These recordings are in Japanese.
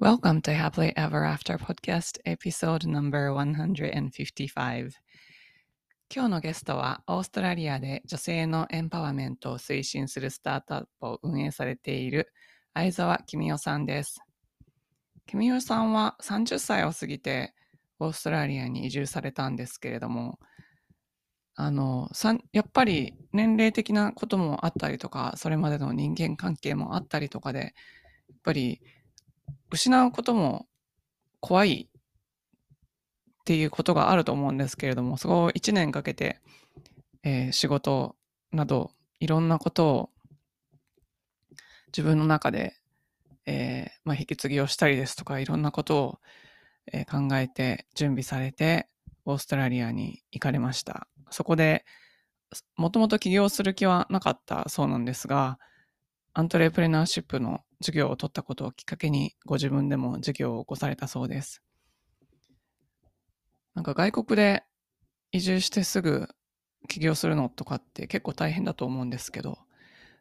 Welcome to Happily Ever After Podcast Episode No.155 今日のゲストはオーストラリアで女性のエンパワーメントを推進するスタートアップを運営されている相沢公代さんです。公代さんは30歳を過ぎてオーストラリアに移住されたんですけれどもあのやっぱり年齢的なこともあったりとかそれまでの人間関係もあったりとかでやっぱり失うことも怖いっていうことがあると思うんですけれども、そこを1年かけて、えー、仕事などいろんなことを自分の中で、えー、まあ、引き継ぎをしたりですとかいろんなことを、えー、考えて準備されてオーストラリアに行かれました。そこでもともと起業する気はなかったそうなんですが、アントレプレナーシップの授業を取ったことをきっかけにご自分でも授業を起こされたそうです。なんか外国で移住してすぐ起業するのとかって結構大変だと思うんですけど、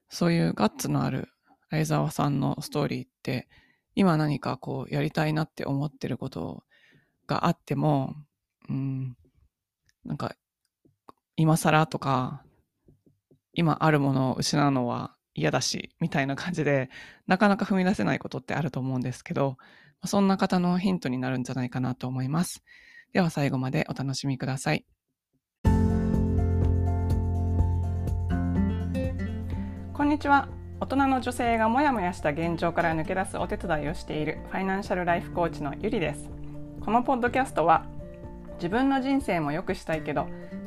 そういうガッツのある相沢さんのストーリーって今何かこうやりたいなって思ってることがあっても、うん、なんか今更とか今あるものを失うのは嫌だし、みたいな感じで、なかなか踏み出せないことってあると思うんですけど、そんな方のヒントになるんじゃないかなと思います。では最後までお楽しみください。こんにちは。大人の女性がモヤモヤした現状から抜け出すお手伝いをしているファイナンシャルライフコーチのゆりです。このポッドキャストは自分の人生も良くしたいけど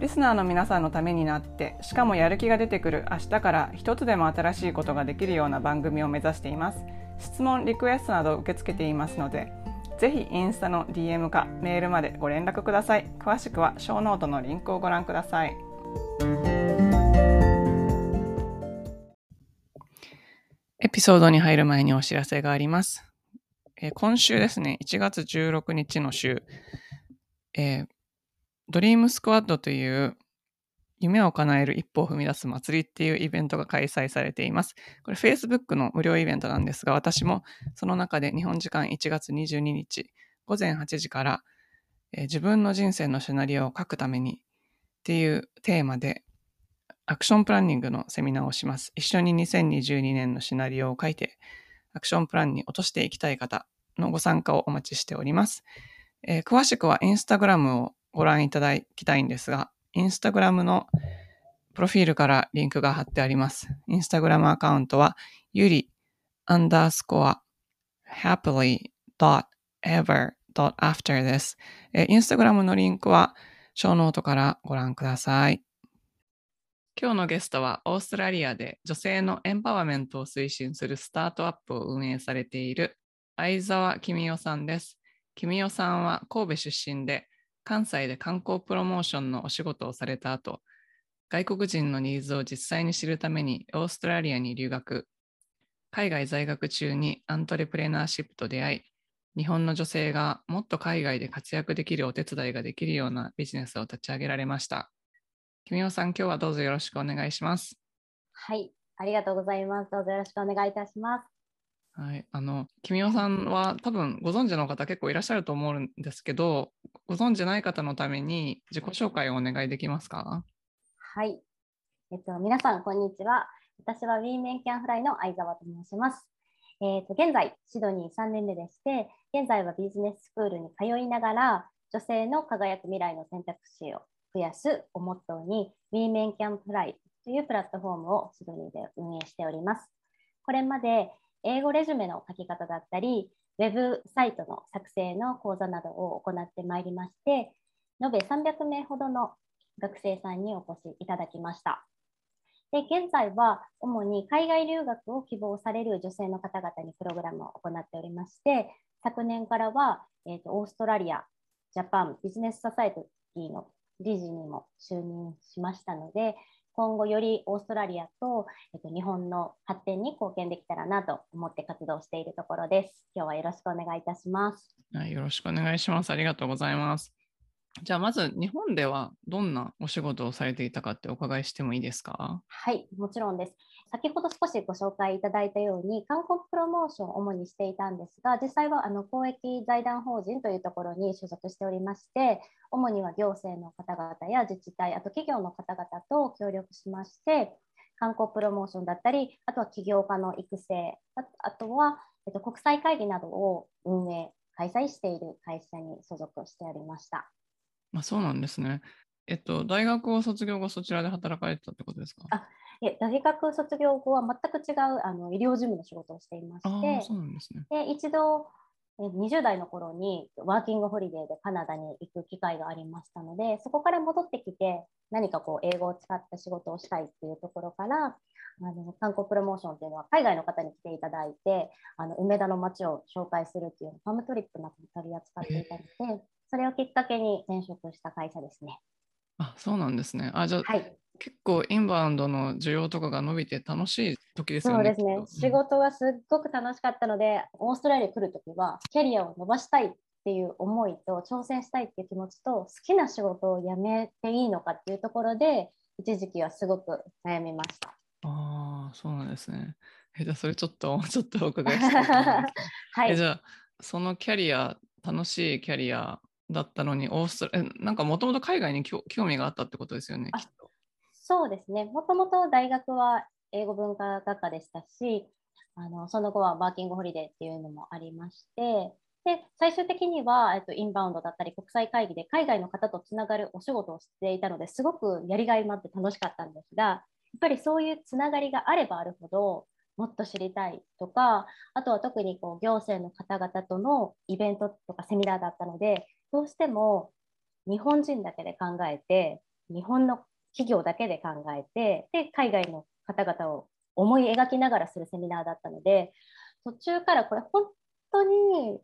リスナーの皆さんのためになってしかもやる気が出てくる明日から一つでも新しいことができるような番組を目指しています。質問リクエストなど受け付けていますのでぜひインスタの DM かメールまでご連絡ください。詳しくはショーノートのリンクをご覧ください。エピソードに入る前にお知らせがあります、えー、今週ですね1月16日の週、えードリームスクワッドという夢を叶える一歩を踏み出す祭りっていうイベントが開催されています。これ Facebook の無料イベントなんですが、私もその中で日本時間1月22日午前8時から、えー、自分の人生のシナリオを書くためにっていうテーマでアクションプランニングのセミナーをします。一緒に2022年のシナリオを書いてアクションプランに落としていきたい方のご参加をお待ちしております。えー、詳しくはインスタグラムをご覧いただきたいんですが、インスタグラムのプロフィールからリンクが貼ってあります。インスタグラムアカウントは、ゆりアンダースコア happily.ever.after です。インスタグラムのリンクは、ショーノートからご覧ください。今日のゲストは、オーストラリアで女性のエンパワーメントを推進するスタートアップを運営されている相沢公代さんです。公代さんは神戸出身で、関西で観光プロモーションのお仕事をされた後、外国人のニーズを実際に知るためにオーストラリアに留学、海外在学中にアントレプレナーシップと出会い、日本の女性がもっと海外で活躍できるお手伝いができるようなビジネスを立ち上げられました。君代さん、今日はどうぞよろしくお願いします。はい、ありがとうございます。どうぞよろしくお願いいたします。はい、あの君代さんは多分ご存知の方結構いらっしゃると思うんですけどご存知ない方のために自己紹介をお願いできますか？はい、えっと、皆さんこんにちは。私はウィーメンキャンフライの相沢と申します、えっと、現在シドニー3年目でして現在はビジネススクールに通いながら女性の輝く未来の選択肢を増やすをモットーにウィーメンキャンフライというプラットフォームをシドニーで運営しております。これまで英語レジュメの書き方だったり、ウェブサイトの作成の講座などを行ってまいりまして、延べ300名ほどの学生さんにお越しいただきました。で現在は主に海外留学を希望される女性の方々にプログラムを行っておりまして、昨年からは、えーと、オーストラリア、ジャパン、ビジネスササイティの理事にも就任しましたので、今後よりオーストラリアと、えっと、日本の発展に貢献できたらなと思って活動しているところです。今日はよろしくお願いいたします。はい、よろしくお願いします。ありがとうございます。じゃあまず日本ではどんなお仕事をされていたかってお伺いしてもいいですか？はい、もちろんです。先ほど少しご紹介いただいたように観光プロモーションを主にしていたんですが実際はあの公益財団法人というところに所属しておりまして主には行政の方々や自治体あと企業の方々と協力しまして観光プロモーションだったりあとは起業家の育成あとは、えっと、国際会議などを運営開催している会社に所属しておりました。まあ、そうなんですね。えっと、大学を卒業後、そちらで働かれてたってことですか？あいえ大学卒業後は全く違うあの医療事務の仕事をしていましてそうなんですね、で一度20代の頃にワーキングホリデーでカナダに行く機会がありましたのでそこから戻ってきて何かこう英語を使った仕事をしたいっていうところからあの観光プロモーションっていうのは海外の方に来ていただいてあの梅田の街を紹介するっていうファームトリップなども取り扱っていたので、それをきっかけに転職した会社ですね。あそうなんですね。あじゃあ、はい、結構インバウンドの需要とかが伸びて楽しい時ですよね。そうですね。うん、仕事がすっごく楽しかったので、オーストラリア来る時はキャリアを伸ばしたいっていう思いと挑戦したいっていう気持ちと好きな仕事を辞めていいのかっていうところで一時期はすごく悩みました。ああ、そうなんですね。えじゃあそれちょっと ちょっとお伺いしたい。はい。えじゃあそのキャリア楽しいキャリアだったのに、オーストラリア、なんかもともと海外に興味があったってことですよね、きっと。そうですね。もともと大学は英語文化学科でしたし、あのその後はワーキングホリデーっていうのもありまして、で最終的には、えっと、インバウンドだったり国際会議で海外の方とつながるお仕事をしていたのですごくやりがいもあって楽しかったんですがやっぱりそういうつながりがあればあるほどもっと知りたいとかあとは特にこう行政の方々とのイベントとかセミナーだったのでどうしても日本人だけで考えて日本の企業だけで考えてで海外の方々を思い描きながらするセミナーだったので途中からこれ本当に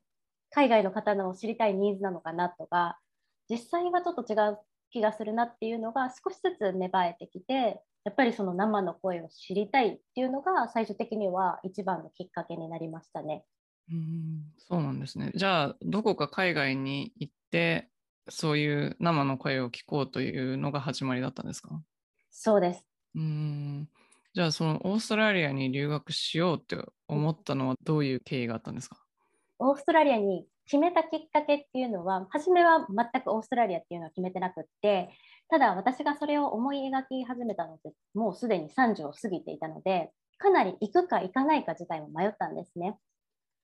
海外の方の知りたいニーズなのかなとか実際はちょっと違う気がするなっていうのが少しずつ芽生えてきてやっぱりその生の声を知りたいっていうのが最終的には一番のきっかけになりましたね。うんそうなんですね。じゃあ、どこか海外に行って、そういう生の声を聞こうというのが始まりだったんですか？そうです。うんじゃあ、そのオーストラリアに留学しようって思ったのはどういう経緯があったんですか？オーストラリアに決めたきっかけっていうのは、初めは全くオーストラリアっていうのは決めてなくって、ただ私がそれを思い描き始めたのって、もうすでに30を過ぎていたので、かなり行くか行かないか自体も迷ったんですね。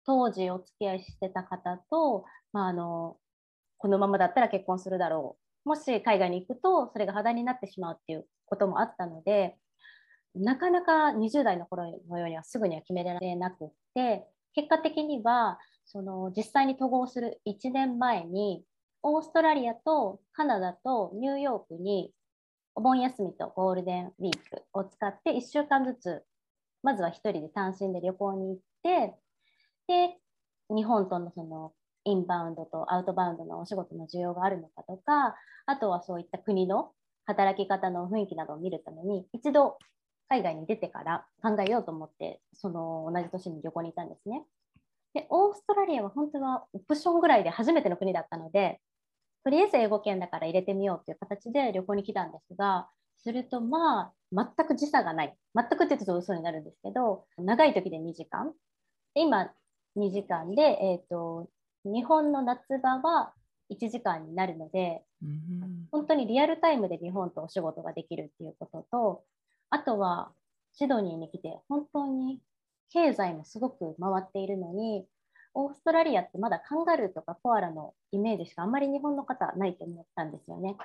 当時お付き合いしてた方と、まあ、あのこのままだったら結婚するだろうもし海外に行くとそれが破談になってしまうっていうこともあったのでなかなか20代の頃のようにはすぐには決められなくって結果的にはその実際に渡航する1年前にオーストラリアとカナダとニューヨークにお盆休みとゴールデンウィークを使って1週間ずつまずは1人で単身で旅行に行ってで日本とのそのインバウンドとアウトバウンドのお仕事の需要があるのかとかあとはそういった国の働き方の雰囲気などを見るために一度海外に出てから考えようと思ってその同じ年に旅行に行ったんですね。でオーストラリアは本当はオプションぐらいで初めての国だったのでとりあえず英語圏だから入れてみようという形で旅行に来たんですがするとまあ全く時差がない全くって言うと嘘になるんですけど長い時で2時間で今2時間で、えーと、日本の夏場は1時間になるので、うん、本当にリアルタイムで日本とお仕事ができるっていうこととあとはシドニーに来て本当に経済もすごく回っているのにオーストラリアってまだカンガルーとかコアラのイメージしかあんまり日本の方ないと思ったんですよね。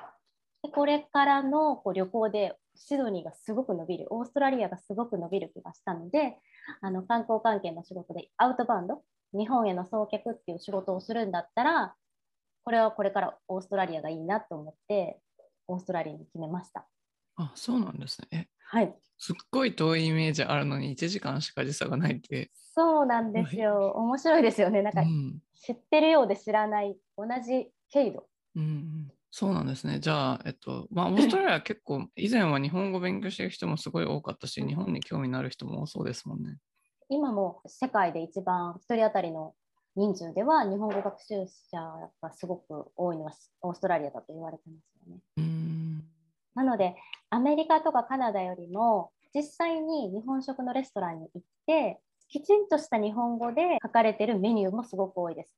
でこれからのこう旅行でシドニーがすごく伸びるオーストラリアがすごく伸びる気がしたのであの観光関係の仕事でアウトバウンド？日本への送客っていう仕事をするんだったらこれはこれからオーストラリアがいいなと思ってオーストラリアに決めました。あそうなんですね。はい。すっごい遠いイメージあるのに1時間しか時差がないって。そうなんですよ。面白いですよね。なんか、知ってるようで知らない同じ経度、うん、そうなんですね。じゃあ、えっと、まあ、オーストラリアは結構、以前は日本語勉強してる人もすごい多かったし、日本に興味のある人も多そうですもんね。今も世界で一番1人当たりの人数では日本語学習者がすごく多いのはオーストラリアだと言われてますよね。うんなのでアメリカとかカナダよりも実際に日本食のレストランに行ってきちんとした日本語で書かれてるメニューもすごく多いです。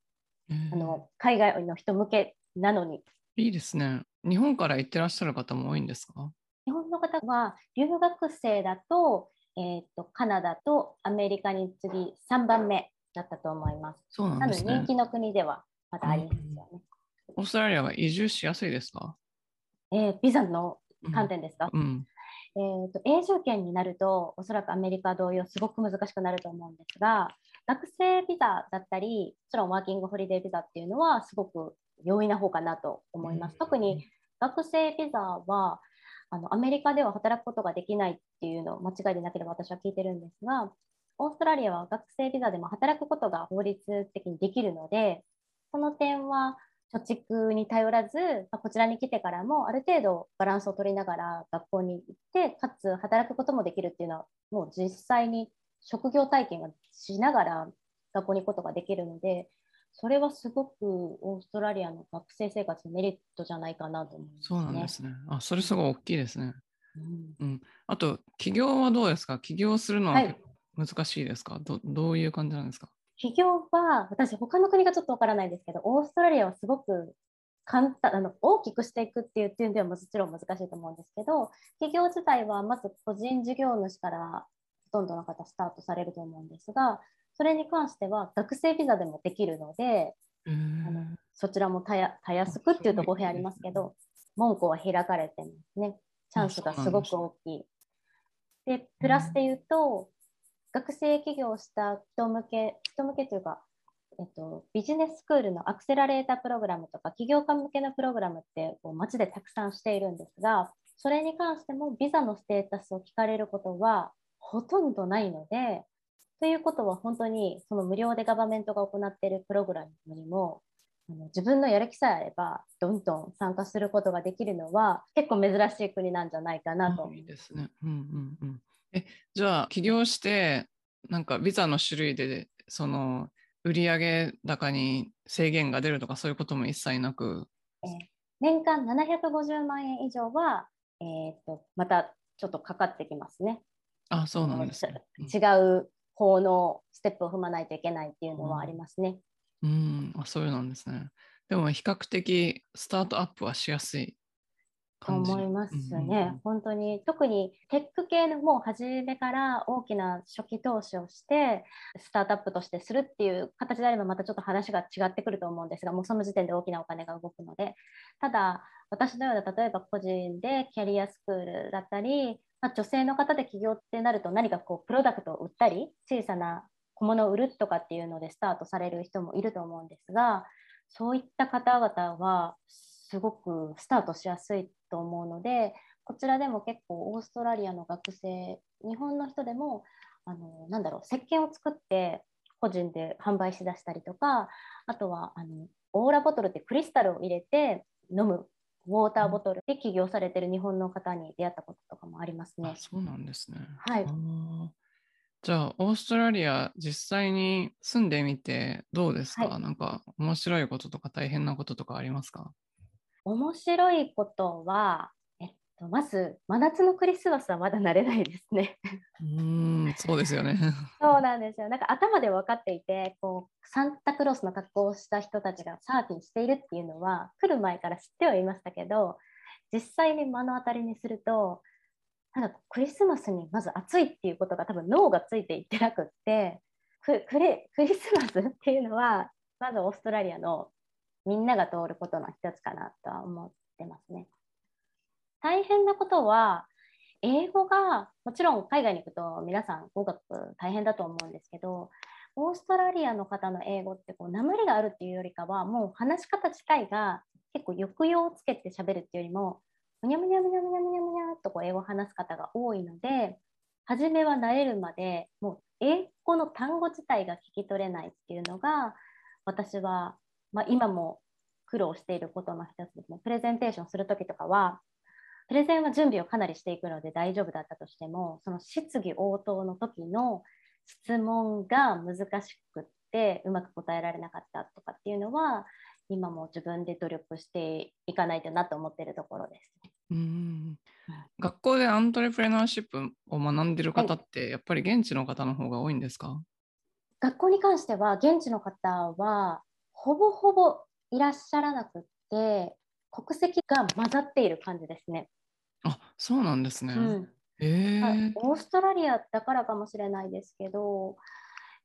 あの海外の人向けなのに。いいですね。日本から行ってらっしゃる方も多いんですか？日本の方は留学生だと,、えーと、カナダとアメリカに次3番目だったと思います。そうなんですね。人気の国ではまだありますよね。オーストラリアは移住しやすいですか？えー、ビザの観点ですか、うん、えーと、永住権になるとおそらくアメリカ同様すごく難しくなると思うんですが学生ビザだったりもちろんワーキングホリデービザっていうのはすごく容易な方かなと思います。うん、特に学生ビザはあのアメリカでは働くことができないっていうのを間違いでなければ私は聞いてるんですがオーストラリアは学生ビザでも働くことが法律的にできるのでその点は貯蓄に頼らず、まこちらに来てからもある程度バランスを取りながら学校に行ってかつ働くこともできるっていうのはもう実際に職業体験をしながら学校に行くことができるのでそれはすごくオーストラリアの学生生活のメリットじゃないかなと思います、ね、そうなんですね。あそれすごい大きいですね。うん、うん、あと起業はどうですか？起業するのは難しいですか、はい、どどういう感じなんですか？企業は、私、他の国がちょっとわからないですけど、オーストラリアはすごく簡単あの大きくしていくっていう点ではもちろん難しいと思うんですけど、企業自体はまず個人事業主からほとんどの方スタートされると思うんですが、それに関しては学生ビザでもできるので、あのそちらもたやたやすくっていうと語弊ありますけど、門戸は開かれてますね。チャンスがすごく大きい。で、プラスで言うと、学生起業した人向け、人向けというか、えっと、ビジネススクールのアクセラレータープログラムとか、起業家向けのプログラムってこう街でたくさんしているんですが、それに関してもビザのステータスを聞かれることはほとんどないので、ということは本当にその無料でガバメントが行っているプログラムにも自分のやる気さえあればどんどん参加することができるのは結構珍しい国なんじゃないかなと。いいですね。うんうんうん。えじゃあ起業してなんかビザの種類でその売上高に制限が出るとかそういうことも一切なく、えー、年間750万円以上は、えーと、またちょっとかかってきますね。あそうなんです、ね、違う法のステップを踏まないといけないっていうのはありますね。うん、あそうなんですね。でも比較的スタートアップはしやすいと思いますね、うん、本当に特にテック系のもう初めから大きな初期投資をしてスタートアップとしてするっていう形であればまたちょっと話が違ってくると思うんですがもうその時点で大きなお金が動くので。ただ私のような例えば個人でキャリアスクールだったり、まあ、女性の方で起業ってなると何かこうプロダクトを売ったり小さな小物を売るとかっていうのでスタートされる人もいると思うんですがそういった方々はすごくスタートしやすいと思うのでこちらでも結構オーストラリアの学生日本の人でもあのなんだろう石鹸を作って個人で販売しだしたりとかあとはあのオーラボトルってクリスタルを入れて飲むウォーターボトルで起業されてる日本の方に出会ったこととかもありますね。そうなんですね。はい。じゃあ、オーストラリア実際に住んでみてどうですか、はい、なんか面白いこととか大変なこととかありますか？面白いことは、えっと、まず真夏のクリスマスはまだ慣れないですね。うんそうですよね。そうなんですよ。なんか頭で分かっていてこうサンタクロースの格好をした人たちがサーフィンしているっていうのは来る前から知ってはいましたけど実際に目の当たりにするとなんかクリスマスにまず暑いっていうことが多分脳がついていってなくってククリクリスマスっていうのはまずオーストラリアのみんなが通ることの一つかなとは思ってますね。大変なことは英語がもちろん海外に行くと皆さん語学大変だと思うんですけどオーストラリアの方の英語ってこう鉛があるっていうよりかはもう話し方自体が結構抑揚をつけて喋るっていうよりもむにゃむにゃむにゃむにゃむにゃむにゃとこう英語を話す方が多いので初めは慣れるまでもう英語の単語自体が聞き取れないっていうのが私はまあ、今も苦労していることの一つですね。プレゼンテーションするときとかは、プレゼンは準備をかなりしていくので大丈夫だったとしても、その質疑応答の時の質問が難しくってうまく答えられなかったとかっていうのは、今も自分で努力していかないとなと思っているところです、ね。うん学校でアントレプレナーシップを学んでる方って、やっぱり現地の方の方が多いんですか？学校に関しては現地の方はほぼほぼいらっしゃらなくって国籍が混ざっている感じですね。あそうなんですね。うんえオーストラリアだからかもしれないですけど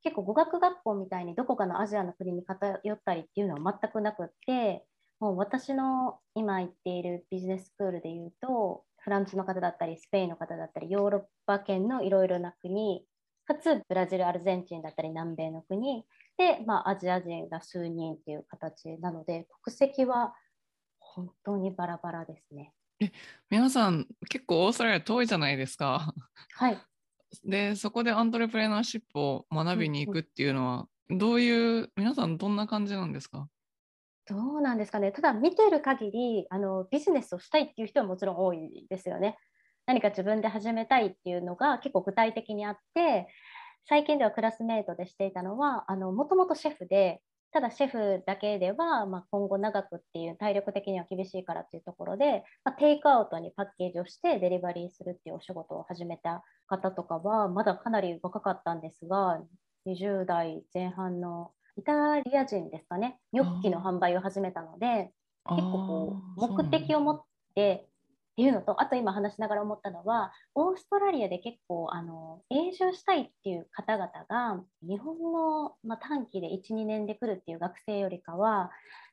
結構語学学校みたいにどこかのアジアの国に偏ったりっていうのは全くなくってもう私の今行っているビジネススクールでいうとフランスの方だったりスペインの方だったりヨーロッパ圏のいろいろな国かつブラジルアルゼンチンだったり南米の国で、まあ、アジア人が数人っていう形なので国籍は本当にバラバラですね。え皆さん結構オーストラリア遠いじゃないですか。はい。でそこでアントレプレナーシップを学びに行くっていうのは、どういう皆さんどんな感じなんですか？どうなんですかねただ見てる限りあのビジネスをしたいっていう人はもちろん多いですよね。何か自分で始めたいっていうのが結構具体的にあって最近ではクラスメートでしていたのはもともとシェフでただシェフだけでは、まあ、今後長くっていう体力的には厳しいからっていうところで、まあ、テイクアウトにパッケージをしてデリバリーするっていうお仕事を始めた方とかはまだかなり若かったんですが20代前半のイタリア人ですかね。ニョッキの販売を始めたので結構こう目的を持ってっていうのとあと今話しながら思ったのはオーストラリアで結構あの永住したいっていう方々が日本の、まあ、短期で12年で来るっていう学生よりかは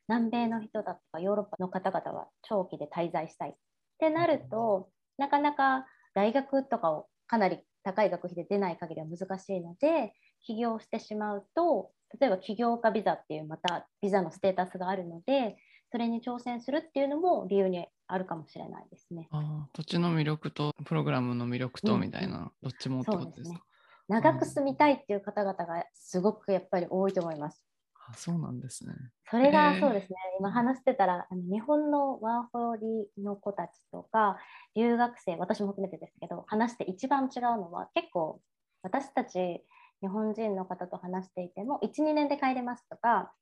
南米の人だとかヨーロッパの方々は長期で滞在したい。ってなるとなかなか大学とかをかなり高い学費で出ない限りは難しいので起業してしまうと例えば起業家ビザっていうまたビザのステータスがあるのでそれに挑戦するっていうのも理由にあるかもしれないですね。あ土地の魅力とプログラムの魅力とみたいな、うん、どっちもってことですか、ね、長く住みたいっていう方々がすごくやっぱり多いと思います。あそうなんですね。それがそうですね、今話してたら、あの日本のワーホリの子たちとか、留学生、私も含めてですけど、話して一番違うのは、結構私たち日本人の方と話していても、1、2年で帰れますとか、はい、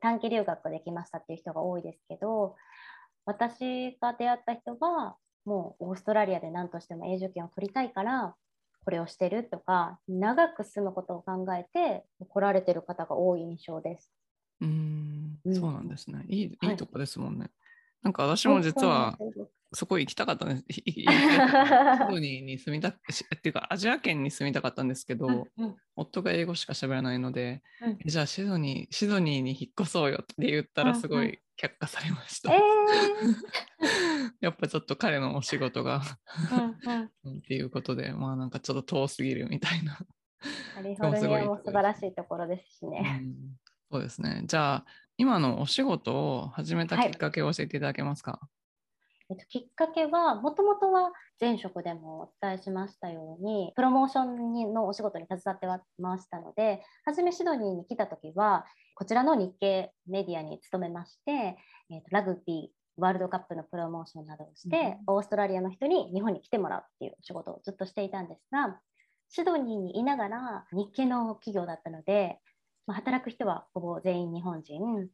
短期留学できましたっていう人が多いですけど私が出会った人はもうオーストラリアで何としても永住権を取りたいからこれをしてるとか長く住むことを考えて来られてる方が多い印象です。うんそうなんですね。いいいいとこですもんね。はい、なんか私も実はそこ行きたかったんです。シドニーに住みたっていうかアジア圏に住みたかったんですけど、うんうん、夫が英語しか喋らないので、うん、じゃあシドニーシドニーに引っ越そうよって言ったらすごい却下されました。うんうん、やっぱちょっと彼のお仕事がうん、っていうことで、まあなんかちょっと遠すぎるみたいな。カリフォルニアも素晴らしいところですしね。そうですね。じゃあ今のお仕事を始めたきっかけを教えていただけますか、はいえっと、きっかけはもともとは前職でもお伝えしましたようにプロモーションのお仕事に携わってましたので初めシドニーに来た時はこちらの日系メディアに勤めまして、えっと、ラグビーワールドカップのプロモーションなどをして、うん、オーストラリアの人に日本に来てもらうっていう仕事をずっとしていたんですがシドニーにいながら日系の企業だったので、まあ、働く人はほぼ全員日本人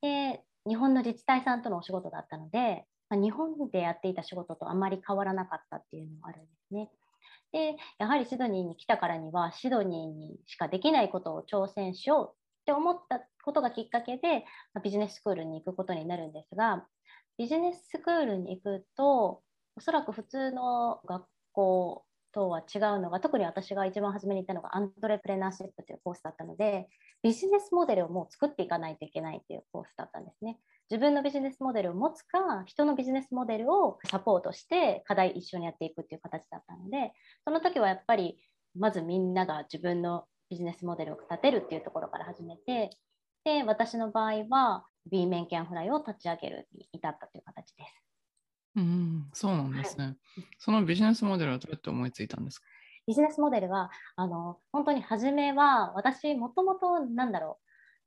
で日本の自治体さんとのお仕事だったのでまあ、日本でやっていた仕事とあまり変わらなかったっていうのもあるんですね。でやはりシドニーに来たからにはシドニーにしかできないことを挑戦しようって思ったことがきっかけで、まあ、ビジネススクールに行くことになるんですがビジネススクールに行くとおそらく普通の学校とは違うのが特に私が一番初めに行ったのがアントレプレナーシップというコースだったのでビジネスモデルをもう作っていかないといけないっていうコースだったんですね。自分のビジネスモデルを持つか人のビジネスモデルをサポートして課題一緒にやっていくっていう形だったのでその時はやっぱりまずみんなが自分のビジネスモデルを立てるっていうところから始めてで私の場合は B 面キャンフライを立ち上げるに至ったという形です。うん、そうなんですね、はい、そのビジネスモデルはどうやって思いついたんですか？ビジネスモデルはあの本当に初めは私もともとなんだろう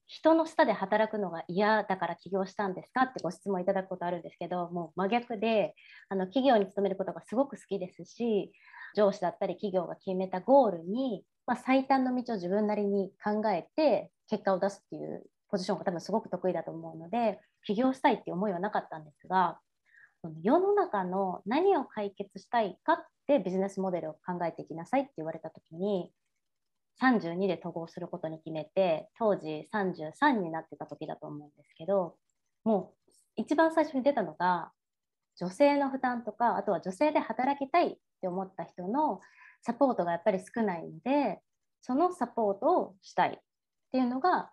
人の下で働くのが嫌だから起業したんですかってご質問いただくことあるんですけどもう真逆であの企業に勤めることがすごく好きですし上司だったり企業が決めたゴールに、まあ、最短の道を自分なりに考えて結果を出すっていうポジションが多分すごく得意だと思うので起業したいっていう思いはなかったんですが世の中の何を解決したいかってビジネスモデルを考えていきなさいって言われた時に32で統合することに決めて当時33になってた時だと思うんですけどもう一番最初に出たのが女性の負担とかあとは女性で働きたいって思った人のサポートがやっぱり少ないのでそのサポートをしたいっていうのが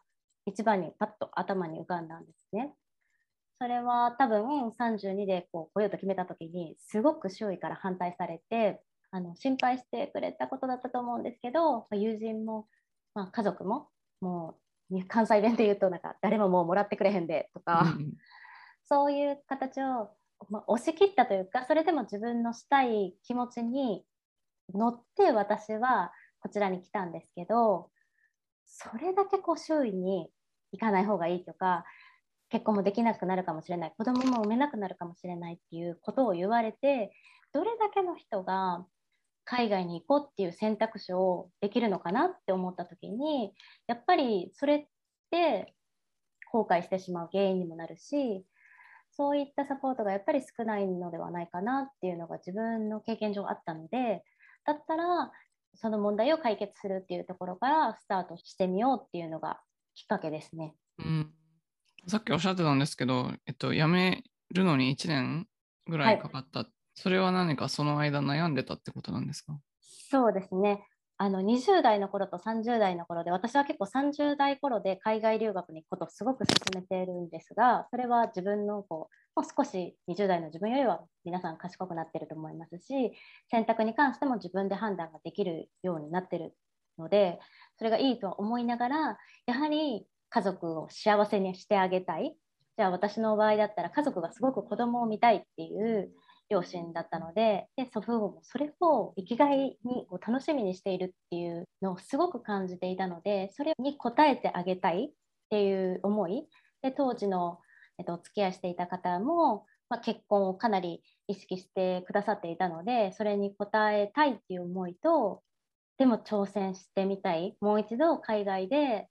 一番にパッと頭に浮かんだんですね。それは多分32でこう来ようと決めた時にすごく周囲から反対されてあの心配してくれたことだったと思うんですけど友人も、まあ、家族ももう関西弁で言うとなんか誰ももうもらってくれへんでとか、うん、そういう形を、まあ、押し切ったというかそれでも自分のしたい気持ちに乗って私はこちらに来たんですけどそれだけこう周囲に行かない方がいいとか結婚もできなくなるかもしれない子供も産めなくなるかもしれないっていうことを言われてどれだけの人が海外に行こうっていう選択肢をできるのかなって思った時にやっぱりそれって後悔してしまう原因にもなるしそういったサポートがやっぱり少ないのではないかなっていうのが自分の経験上あったのでだったらその問題を解決するっていうところからスタートしてみようっていうのがきっかけですね。うん、さっきおっしゃってたんですけど、えっと、辞めるのに1年ぐらいかかった、はい、それは何かその間悩んでたってことなんですか？そうですね。あの20代の頃と30代の頃で私は結構30代頃で海外留学に行くことをすごく進めているんですがそれは自分のこうもう少し20代の自分よりは皆さん賢くなってると思いますし選択に関しても自分で判断ができるようになってるのでそれがいいとは思いながらやはり家族を幸せにしてあげたい。じゃあ私の場合だったら家族がすごく子供を見たいっていう両親だったのでで祖父母もそれを生きがいにこう楽しみにしているっていうのをすごく感じていたのでそれに応えてあげたいっていう思い。で当時の、えっと、お付き合いしていた方も、まあ、結婚をかなり意識してくださっていたのでそれに応えたいっていう思いとでも挑戦してみたい。もう一度海外で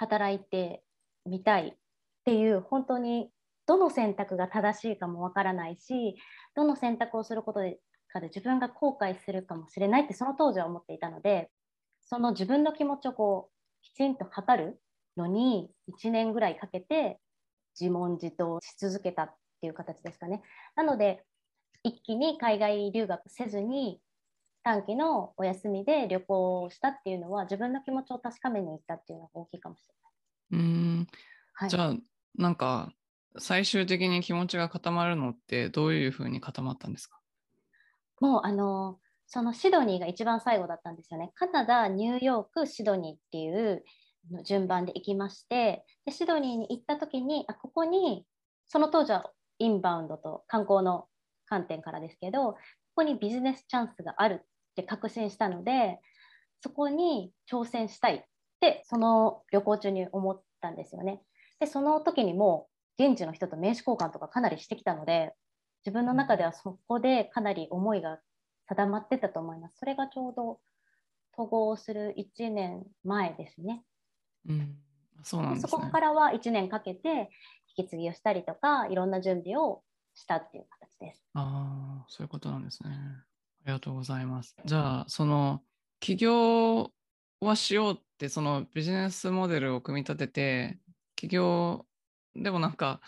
働いてみたいっていう本当にどの選択が正しいかもわからないしどの選択をすることでかで自分が後悔するかもしれないってその当時は思っていたのでその自分の気持ちをこうきちんと測るのに1年ぐらいかけて自問自答し続けたっていう形ですかね。なので一気に海外留学せずに短期のお休みで旅行をしたっていうのは自分の気持ちを確かめに行ったっていうのが大きいかもしれない。うん、はい、じゃあなんか最終的に気持ちが固まるのってどういうふうに固まったんですか？もうあのそのシドニーが一番最後だったんですよね。カナダ、ニューヨーク、シドニーっていう順番で行きましてでシドニーに行った時にあここにその当時はインバウンドと観光の観点からですけどここにビジネスチャンスがあるって確信したのでそこに挑戦したいってその旅行中に思ったんですよね。でその時にも現地の人と名刺交換とかかなりしてきたので自分の中ではそこでかなり思いが定まってたと思います。それがちょうど統合する1年前ですね。うん、そうなん、ね、そこからは1年かけて引き継ぎをしたりとかいろんな準備をしたっていう形です。ああ、そういうことなんですね。ありがとうございます。じゃあ、その起業はしようってそのビジネスモデルを組み立てて起業でもなんか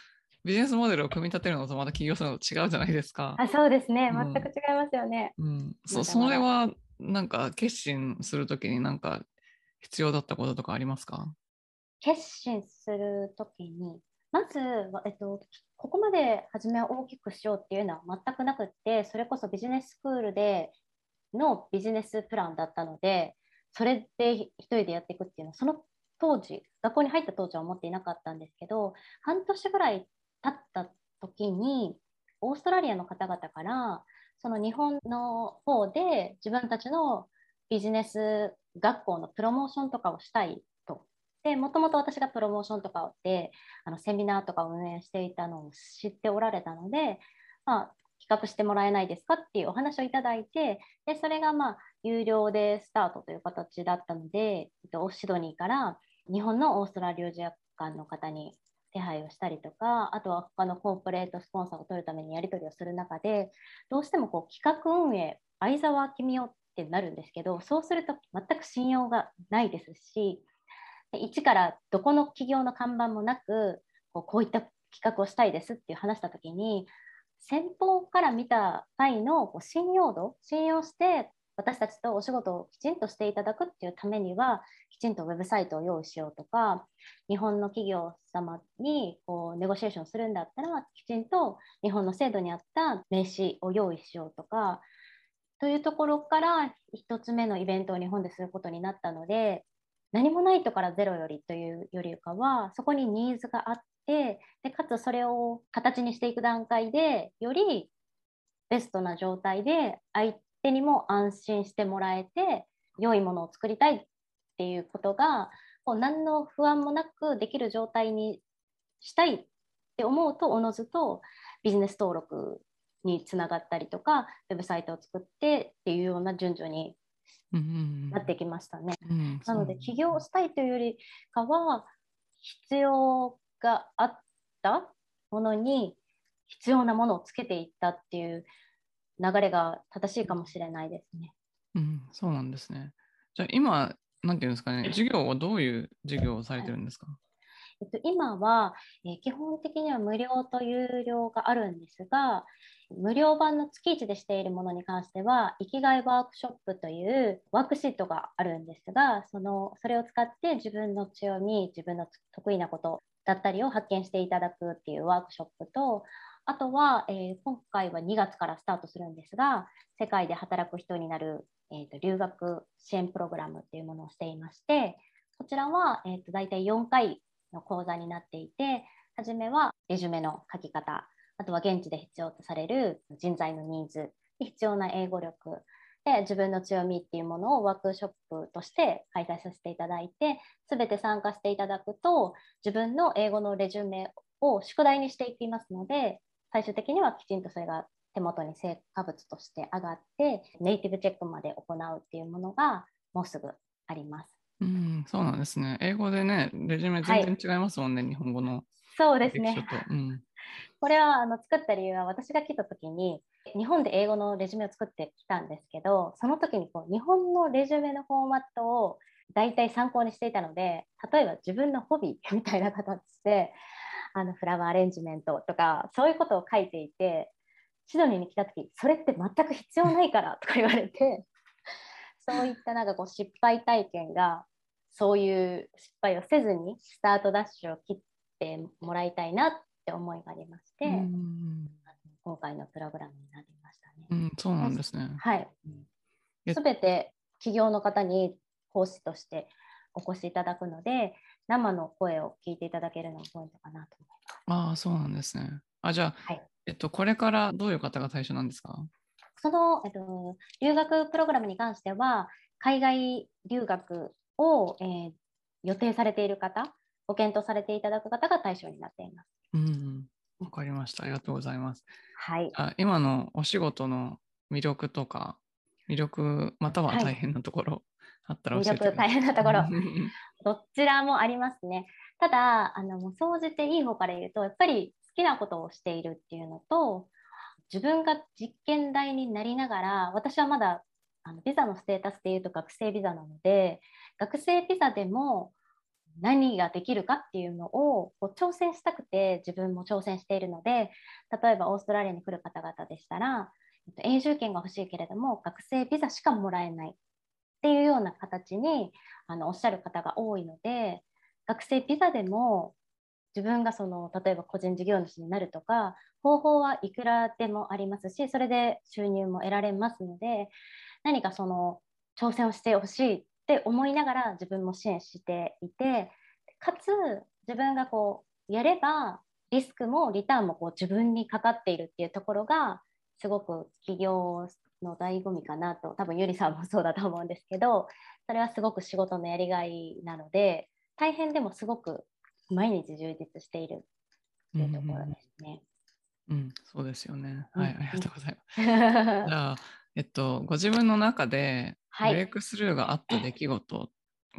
ビジネスモデルを組み立てるのとまた起業するのと違うじゃないですか。あそうですね、全く違いますよね。うん、そそれはなんか決心するときになんか必要だったこととかありますか？決心するときにまず、えっと、ここまで初めは大きくしようっていうのは全くなくってそれこそビジネススクールでのビジネスプランだったのでそれで一人でやっていくっていうのはその当時学校に入った当時は思っていなかったんですけど半年ぐらい経った時にオーストラリアの方々からその日本の方で自分たちのビジネス学校のプロモーションとかをしたいでもともと私がプロモーションとかであのセミナーとかを運営していたのを知っておられたので、まあ、企画してもらえないですかっていうお話をいただいてでそれがまあ有料でスタートという形だったのでシドニーから日本のオーストラリア留学館の方に手配をしたりとかあとは他のコーポレートスポンサーを取るためにやり取りをする中でどうしてもこう企画運営相沢君代ってなるんですけどそうすると全く信用がないですし一からどこの企業の看板もなくこうこういった企画をしたいですっていう話した時に先方から見た際のこう信用度信用して私たちとお仕事をきちんとしていただくっていうためにはきちんとウェブサイトを用意しようとか日本の企業様にこうネゴシエーションするんだったらきちんと日本の制度に合った名刺を用意しようとかというところから1つ目のイベントを日本ですることになったので何もないとからゼロよりというよりかはそこにニーズがあってでかつそれを形にしていく段階でよりベストな状態で相手にも安心してもらえて良いものを作りたいっていうことがこう何の不安もなくできる状態にしたいって思うとおのずとビジネス登録につながったりとかウェブサイトを作ってっていうような順序になってきましたね。うんうん、なので起業したいというよりかは必要があったものに必要なものをつけていったっていう流れが正しいかもしれないですね。うん、そうなんですね。じゃあ今、なんていうんですかね、授業はどういう授業をされてるんですか、はいえっと、今は、えー、基本的には無料と有料があるんですが、無料版の月1でしているものに関しては、生きがいワークショップというワークシートがあるんですが、そのそれを使って自分の強み、自分の得意なことだったりを発見していただくっていうワークショップと、あとは、えー、今回は2月からスタートするんですが、世界で働く人になる、えーと、留学支援プログラムっていうものをしていまして、こちらは、えーと、大体4回の講座になっていて、初めはレジュメの書き方、あとは現地で必要とされる人材のニーズ、必要な英語力、で自分の強みっていうものをワークショップとして開催させていただいて、すべて参加していただくと、自分の英語のレジュメを宿題にしていきますので、最終的にはきちんとそれが手元に成果物として上がってネイティブチェックまで行うっていうものがもうすぐあります。うん、そうなんですね。英語でね、レジュメ全然違いますもんね、はい、日本語の。そうですね。うん、これはあの作った理由は私が来た時に日本で英語のレジュメを作ってきたんですけどその時にこう日本のレジュメのフォーマットを大体参考にしていたので例えば自分のホビー みたいな形であのフラワーアレンジメントとかそういうことを書いていてシドニーに来た時それって全く必要ないから とか言われてそういったなんかこう失敗体験がそういう失敗をせずにスタートダッシュを切ってもらいたいなって思いがありまして、今回のプログラムになりましたね。うん、そうなんですね。はい。すべて企業の方に講師としてお越しいただくので、生の声を聞いていただけるのがポイントかなと思います。ああ、そうなんですね。あ、じゃあ、はい、えっと、これからどういう方が対象なんですか？その、えっと、留学プログラムに関しては、海外留学を、えー、予定されている方、ご検討されていただく方が対象になっています。うん、わかりました。ありがとうございます。はい。あ今のお仕事の魅力とか、魅力または大変なところ、はい、あったら教えて魅力大変なところ、どちらもありますね。ただ、あのもう総じていい方から言うと、やっぱり好きなことをしているっていうのと、自分が実験台になりながら、私はまだあのビザのステータスでいうと学生ビザなので、学生ビザでも何ができるかっていうのをこう挑戦したくて自分も挑戦しているので例えばオーストラリアに来る方々でしたら永住権が欲しいけれども学生ビザしかもらえないっていうような形にあのおっしゃる方が多いので学生ビザでも自分がその例えば個人事業主になるとか方法はいくらでもありますしそれで収入も得られますので何かその挑戦をしてほしいって思いながら自分も支援していてかつ自分がこうやればリスクもリターンもこう自分にかかっているっていうところがすごく企業の醍醐味かなと多分ゆりさんもそうだと思うんですけどそれはすごく仕事のやりがいなので大変でもすごく毎日充実しているっていうところですね。うん、うん、そうですよね。はい、ありがとうございます。じゃあ、えっと、ご自分の中でブレイクスルーがあった出来事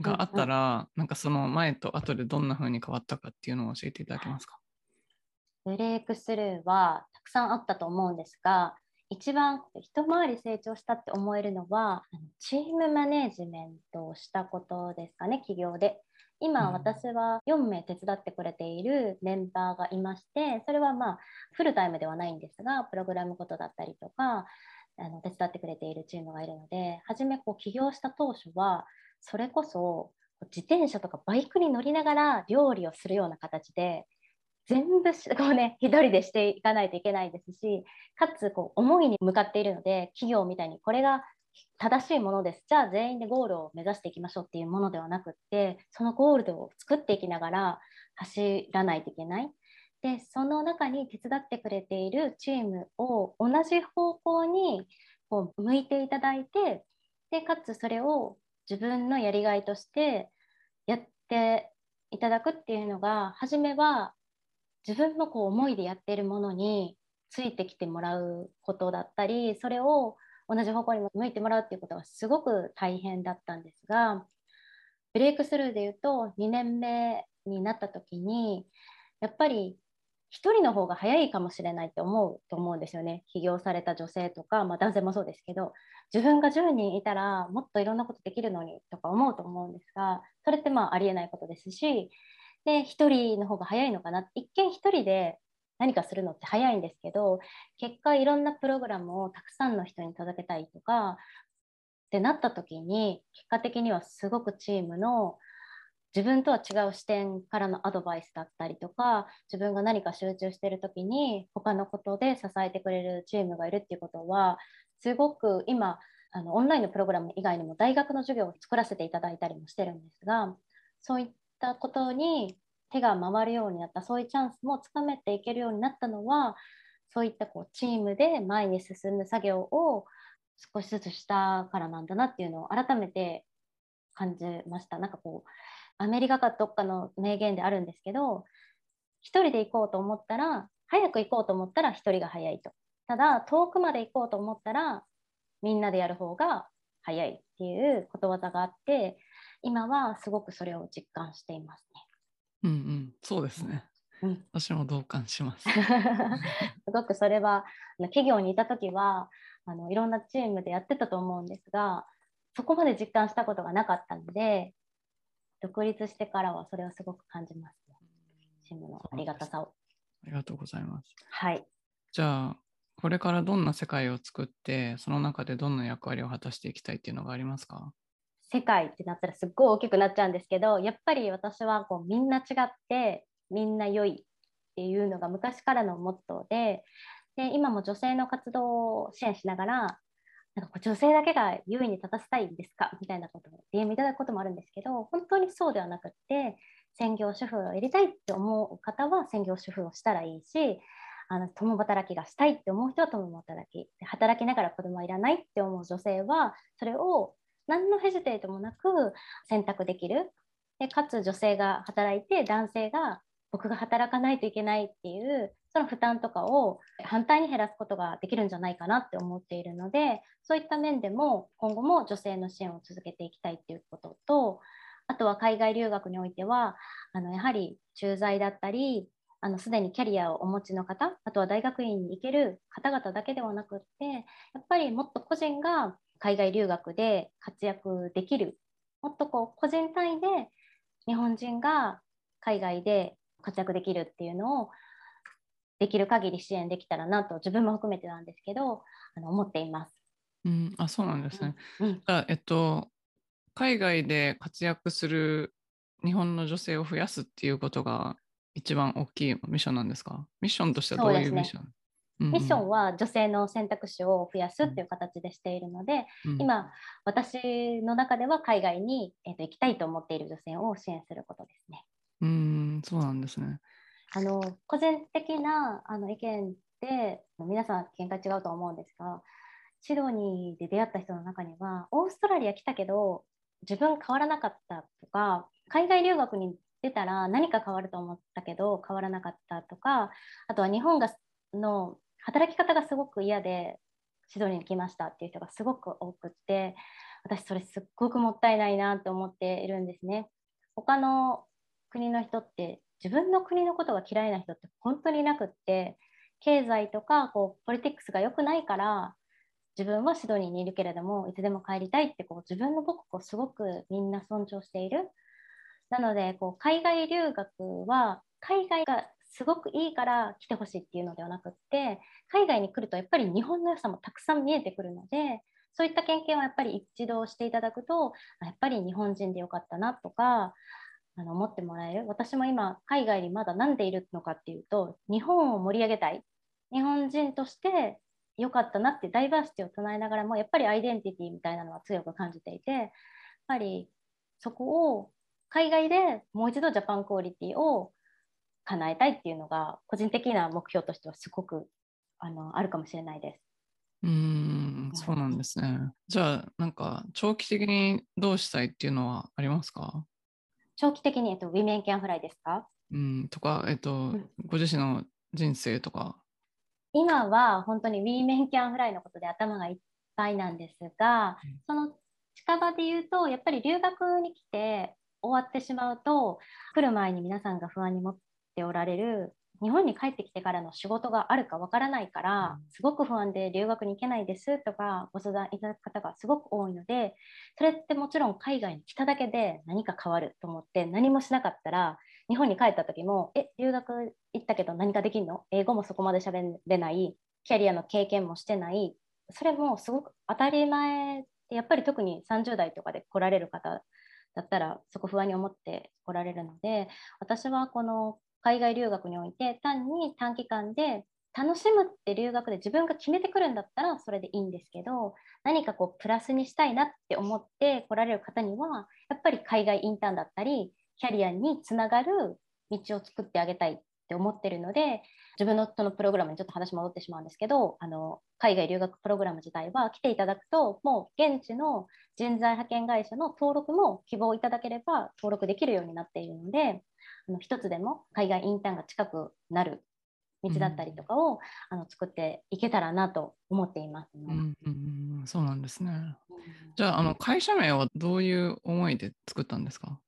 があったら、はい、なんかその前と後でどんな風に変わったかっていうのを教えていただけますか？ブレイクスルーはたくさんあったと思うんですが、一番一回り成長したって思えるのはチームマネジメントをしたことですかね企業で。今私は4名手伝ってくれているメンバーがいましてそれはまあフルタイムではないんですがプログラムことだったりとかあの手伝ってくれているチームがいるので初めこう起業した当初はそれこそ自転車とかバイクに乗りながら料理をするような形で全部こうね一人でしていかないといけないですしかつこう思いに向かっているので企業みたいにこれが正しいものですじゃあ全員でゴールを目指していきましょうっていうものではなくってそのゴールドを作っていきながら走らないといけない。でその中に手伝ってくれているチームを同じ方向にこう向いていただいてでかつそれを自分のやりがいとしてやっていただくっていうのが初めは自分のこう思いでやっているものについてきてもらうことだったりそれを同じ方向に向いてもらうっていうことがすごく大変だったんですがブレイクスルーでいうと2年目になった時にやっぱり1人の方が早いかもしれないって思うと思うんですよね。起業された女性とか、まあ、男性もそうですけど自分が10人いたらもっといろんなことできるのにとか思うと思うんですがそれってまあありえないことですしで1人の方が早いのかな。一見1人で何かするのって早いんですけど結果いろんなプログラムをたくさんの人に届けたいとかってなった時に結果的にはすごくチームの自分とは違う視点からのアドバイスだったりとか自分が何か集中してる時に他のことで支えてくれるチームがいるっていうことはすごく今あのオンラインのプログラム以外にも大学の授業を作らせていただいたりもしてるんですがそういったことに手が回るようになったそういうチャンスもつかめていけるようになったのはそういったこうチームで前に進む作業を少しずつしたからなんだなっていうのを改めて感じました。なんかこうアメリカかどっかの名言であるんですけど1人で行こうと思ったら早く行こうと思ったら1人が早いとただ遠くまで行こうと思ったらみんなでやる方が早いっていうことわざがあって今はすごくそれを実感していますね。うんうん、そうですね。うん、私も同感します。すごくそれは企業にいた時はあのいろんなチームでやってたと思うんですがそこまで実感したことがなかったので独立してからはそれをすごく感じますね。チームのありがたさを。ありがとうございます。はい。じゃあこれからどんな世界を作ってその中でどんな役割を果たしていきたいっていうのがありますか？世界ってなったらすっごい大きくなっちゃうんですけどやっぱり私はこうみんな違ってみんな良いっていうのが昔からのモットーでで今も女性の活動を支援しながらなんかこう女性だけが優位に立たせたいんですか？みたいなことを DM いただくこともあるんですけど本当にそうではなくって専業主婦をやりたいって思う方は専業主婦をしたらいいしあの共働きがしたいって思う人は共働き。働きながら子供はいらないって思う女性はそれを何のヘジテートもなく選択できる。でかつ女性が働いて男性が僕が働かないといけないっていうその負担とかを反対に減らすことができるんじゃないかなって思っているのでそういった面でも今後も女性の支援を続けていきたいっていうこととあとは海外留学においてはあのやはり駐在だったりあのすでにキャリアをお持ちの方あとは大学院に行ける方々だけではなくってやっぱりもっと個人が海外留学で活躍できるもっとこう個人単位で日本人が海外で活躍できるっていうのをできる限り支援できたらなと自分も含めてなんですけどあの思っています。うん、あそうなんですね。うん、えっと海外で活躍する日本の女性を増やすっていうことが一番大きいミッションなんですか？ミッションとしてはどういうミッション、ミッションは女性の選択肢を増やすっていう形でしているので、うん、今私の中では海外に、えー、と行きたいと思っている女性を支援することですね。うんそうなんですね。あの個人的なあの意見で皆さん見解違うと思うんですがシドニーで出会った人の中にはオーストラリア来たけど自分変わらなかったとか海外留学に出たら何か変わると思ったけど変わらなかったとかあとは日本がの働き方がすごく嫌でシドニーに来ましたっていう人がすごく多くって私それすっごくもったいないなと思っているんですね。他の国の人って自分の国のことが嫌いな人って本当になくって経済とかこうポリティクスが良くないから自分はシドニーにいるけれどもいつでも帰りたいってこう自分の母国をすごくみんな尊重している。なのでこう海外留学は海外がすごくいいから来てほしいっていうのではなくって海外に来るとやっぱり日本の良さもたくさん見えてくるのでそういった経験はやっぱり一度していただくとやっぱり日本人でよかったなとかあの思ってもらえる？私も今海外にまだ何でいるのかっていうと日本を盛り上げたい日本人として良かったなってダイバーシティを唱えながらもやっぱりアイデンティティみたいなのは強く感じていてやっぱりそこを海外でもう一度ジャパンクオリティを叶えたいっていうのが個人的な目標としてはすごくあのあるかもしれないです。うんそうなんですね。じゃあなんか長期的にどうしたいっていうのはありますか？長期的に、えっと、 Women Can Flyですか？うんとか、えっと、うん、ご自身の人生とか。今は本当に Women Can Flyのことで頭がいっぱいなんですが、うん、その近場で言うとやっぱり留学に来て終わってしまうと来る前に皆さんが不安に持っておられる日本に帰ってきてからの仕事があるかわからないから、すごく不安で留学に行けないですとかご相談いただく方がすごく多いのでそれってもちろん海外に来ただけで何か変わると思って何もしなかったら日本に帰った時もえ留学行ったけど何かできんの？英語もそこまで喋れない。キャリアの経験もしてない。それもすごく当たり前でやっぱり特に30代とかで来られる方だったらそこ不安に思って来られるので私はこの海外留学において単に短期間で楽しむって留学で自分が決めてくるんだったらそれでいいんですけど何かこうプラスにしたいなって思って来られる方にはやっぱり海外インターンだったりキャリアにつながる道を作ってあげたいて思ってるので自分のそのプログラムにちょっと話戻ってしまうんですけどあの海外留学プログラム自体は来ていただくともう現地の人材派遣会社の登録も希望いただければ登録できるようになっているのであの一つでも海外インターンが近くなる道だったりとかを、うん、あの作っていけたらなと思っています、ね、うんうん、そうなんですね。じゃああの会社名はどういう思いで作ったんですか？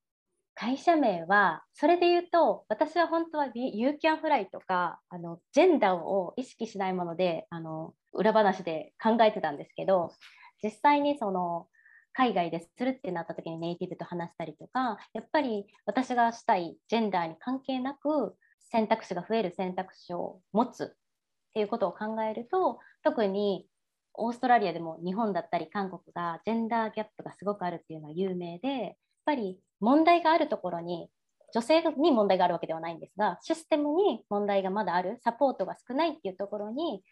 会社名はそれで言うと私は本当はユーキャンフライとかあのジェンダーを意識しないものであの裏話で考えてたんですけど実際にその海外でするってなった時にネイティブと話したりとかやっぱり私がしたいジェンダーに関係なく選択肢が増える選択肢を持つっていうことを考えると特にオーストラリアでも日本だったり韓国がジェンダーギャップがすごくあるっていうのは有名でやっぱり問題があるところに女性に問題があるわけではないんですがシステムに問題がまだあるサポートが少ないっていうところに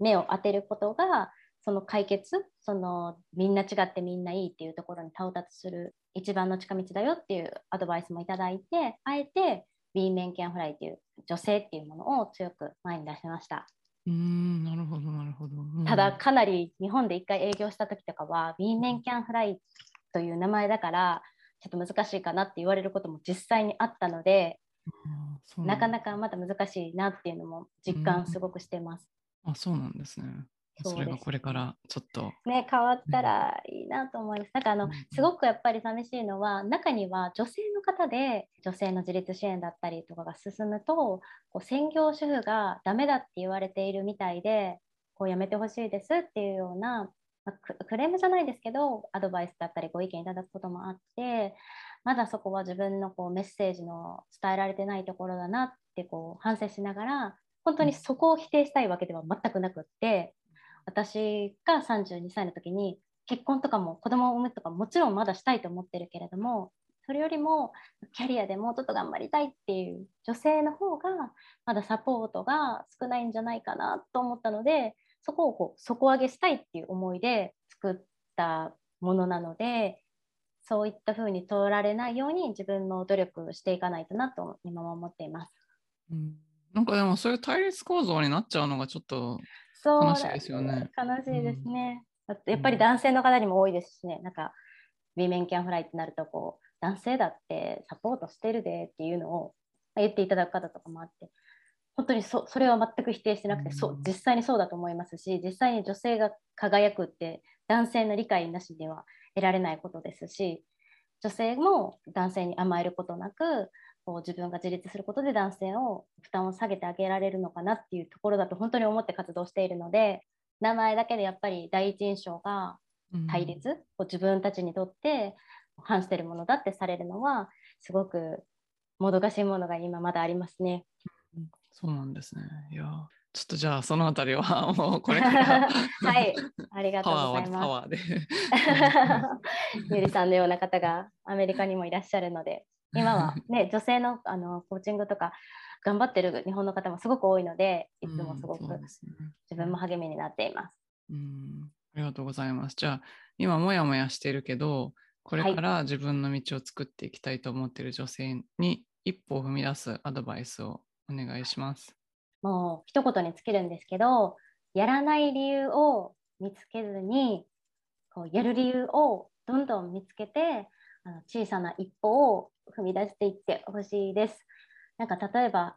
目を当てることがその解決そのみんな違ってみんないいっていうところに到達する一番の近道だよっていうアドバイスもいただいてあえて B メンキャンフライっていう女性っていうものを強く前に出しました。うんなるほどなるほど、うん、ただかなり日本で一回営業した時とかは B メンキャンフライという名前だからちょっと難しいかなって言われることも実際にあったので、なかなかまだ難しいなっていうのも実感すごくしてます。あそうなんですね。それがこれからちょっと。ね、変わったらいいなと思います。なんかあの、すごくやっぱり寂しいのは、中には女性の方で女性の自立支援だったりとかが進むと、こう専業主婦がダメだって言われているみたいで、こうやめてほしいですっていうような、まあ、クレームじゃないですけど、アドバイスだったりご意見いただくこともあって、まだそこは自分のこうメッセージの伝えられてないところだなってこう反省しながら、本当にそこを否定したいわけでは全くなくって、私が32歳の時に結婚とかも子供を産むとかもちろんまだしたいと思ってるけれどもそれよりもキャリアでもうちょっと頑張りたいっていう女性の方がまだサポートが少ないんじゃないかなと思ったのでそこをこう底上げしたいっていう思いで作ったものなのでそういった風に取られないように自分の努力していかないとなと今は思っています。うん、なんかでもそういう対立構造になっちゃうのがちょっと悲しいですよね。悲しいですね。うん、やっぱり男性の方にも多いですしね、なんかウィメンキャンフライってなるとこう男性だってサポートしてるでっていうのを言っていただく方とかもあって本当にそそれは全く否定してなくて、うん、そう実際にそうだと思いますし実際に女性が輝くって男性の理解なしでは得られないことですし女性も男性に甘えることなくこう自分が自立することで男性を負担を下げてあげられるのかなっていうところだと本当に思って活動しているので名前だけでやっぱり第一印象が対立、うん、こう自分たちにとって反してるものだってされるのはすごくもどかしいものが今まだありますね。そうなんですね。いやちょっとじゃあそのあたりは もうこれから はいありがとうございます。パワーで。ゆりさんのような方がアメリカにもいらっしゃるので今はね女性のあのコーチングとか頑張ってる日本の方もすごく多いのでいつもすごく自分も励みになっています。うん、ありがとうございます。じゃあ今もやもやしてるけどこれから自分の道を作っていきたいと思っている女性に一歩を踏み出すアドバイスをお願いします。もう一言に尽きるんですけど、やらない理由を見つけずに、こうやる理由をどんどん見つけて、あの小さな一歩を踏み出していってほしいです。なんか例えば、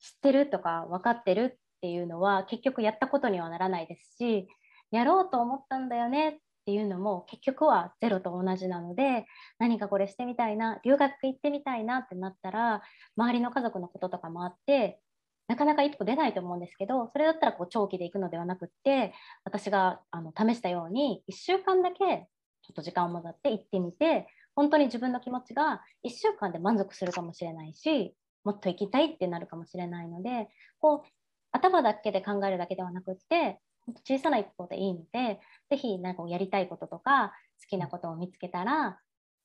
知ってるとか分かってるっていうのは結局やったことにはならないですし、やろうと思ったんだよねっていうのも結局はゼロと同じなので何かこれしてみたいな留学行ってみたいなってなったら周りの家族のこととかもあってなかなか一歩出ないと思うんですけどそれだったらこう長期で行くのではなくって私があの試したように1週間だけちょっと時間をもらって行ってみて本当に自分の気持ちが1週間で満足するかもしれないしもっと行きたいってなるかもしれないのでこう頭だけで考えるだけではなくって小さな一歩でいいのでぜひなんかやりたいこととか好きなことを見つけたら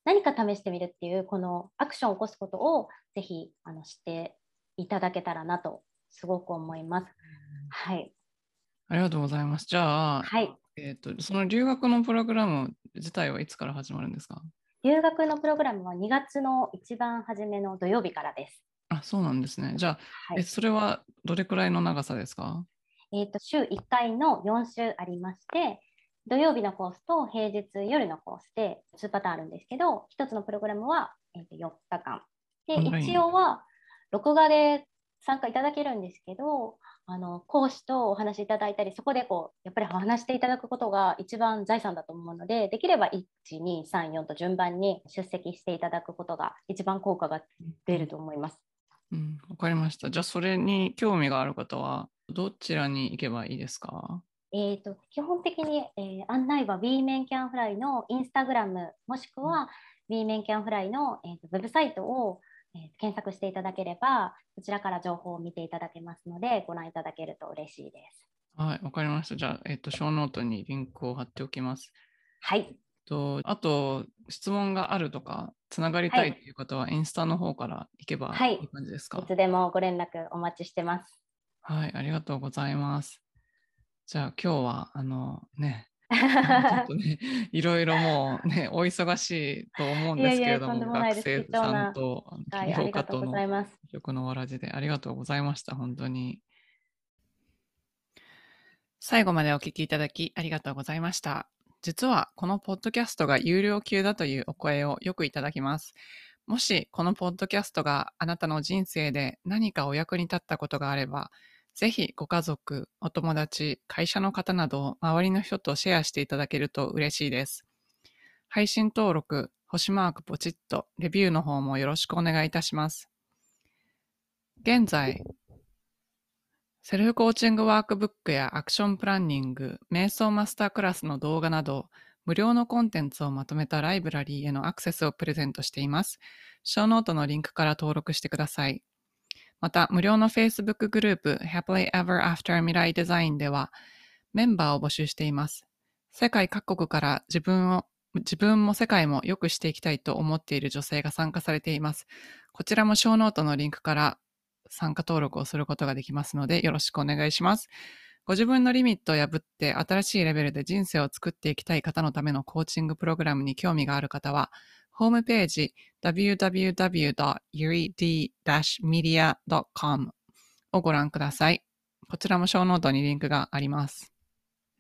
何か試してみるっていうこのアクションを起こすことをぜひあの知っていただけたらなとすごく思います。はい。ありがとうございます。じゃあ、はい、えーと、その留学のプログラム自体はいつから始まるんですか？留学のプログラムは2月の一番初めの土曜日からです。あ、そうなんですね。じゃあ、はい、えそれはどれくらいの長さですか？えーと、週1回の4週ありまして、土曜日のコースと平日夜のコースで2パターンあるんですけど、1つのプログラムは、えー、と4日間。で、一応は録画で参加いただけるんですけど、あの講師とお話しいただいたり、そこでこうやっぱりお話していただくことが一番財産だと思うので、できれば1、2、3、4と順番に出席していただくことが一番効果が出ると思います。うん、わかりました。じゃあ、それに興味がある方は、どちらに行けばいいですか？えーと、基本的に、えー、案内は B メンキャンフライのインスタグラムもしくは B メンキャンフライの、えーと、ウェブサイトを、えー、検索していただければそちらから情報を見ていただけますのでご覧いただけると嬉しいです。はい、わかりました。じゃあ、えっ、ー、と、ショーノートにリンクを貼っておきます。はい。とあと、質問があるとか、つながりたいという方は、インスタの方から行けばいい感じですか、はい、いつでもご連絡お待ちしてます。はい、ありがとうございます。じゃあ今日はあのね、ちょっとね、いろいろもうね、お忙しいと思うんですけれども、いやいや学生さんと起業家との曲のわらじでありがとうございました、本当に。最後までお聞きいただきありがとうございました。実はこのポッドキャストが有料級だというお声をよくいただきます。もしこのポッドキャストがあなたの人生で何かお役に立ったことがあれば、ぜひご家族、お友達、会社の方など周りの人とシェアしていただけると嬉しいです。配信登録、星マークポチッと、レビューの方もよろしくお願いいたします。現在、セルフコーチングワークブックやアクションプランニング、瞑想マスタークラスの動画など、無料のコンテンツをまとめたライブラリーへのアクセスをプレゼントしています。ショーノートのリンクから登録してください。また、無料の Facebook グループ Happily Ever After 未来デザインではメンバーを募集しています。世界各国から自分を自分も世界も良くしていきたいと思っている女性が参加されています。こちらもショーノートのリンクから参加登録をすることができますのでよろしくお願いします。ご自分のリミットを破って新しいレベルで人生を作っていきたい方のためのコーチングプログラムに興味がある方は、ホームページ www.yuri-media.com をご覧ください。こちらもショーノートにリンクがあります。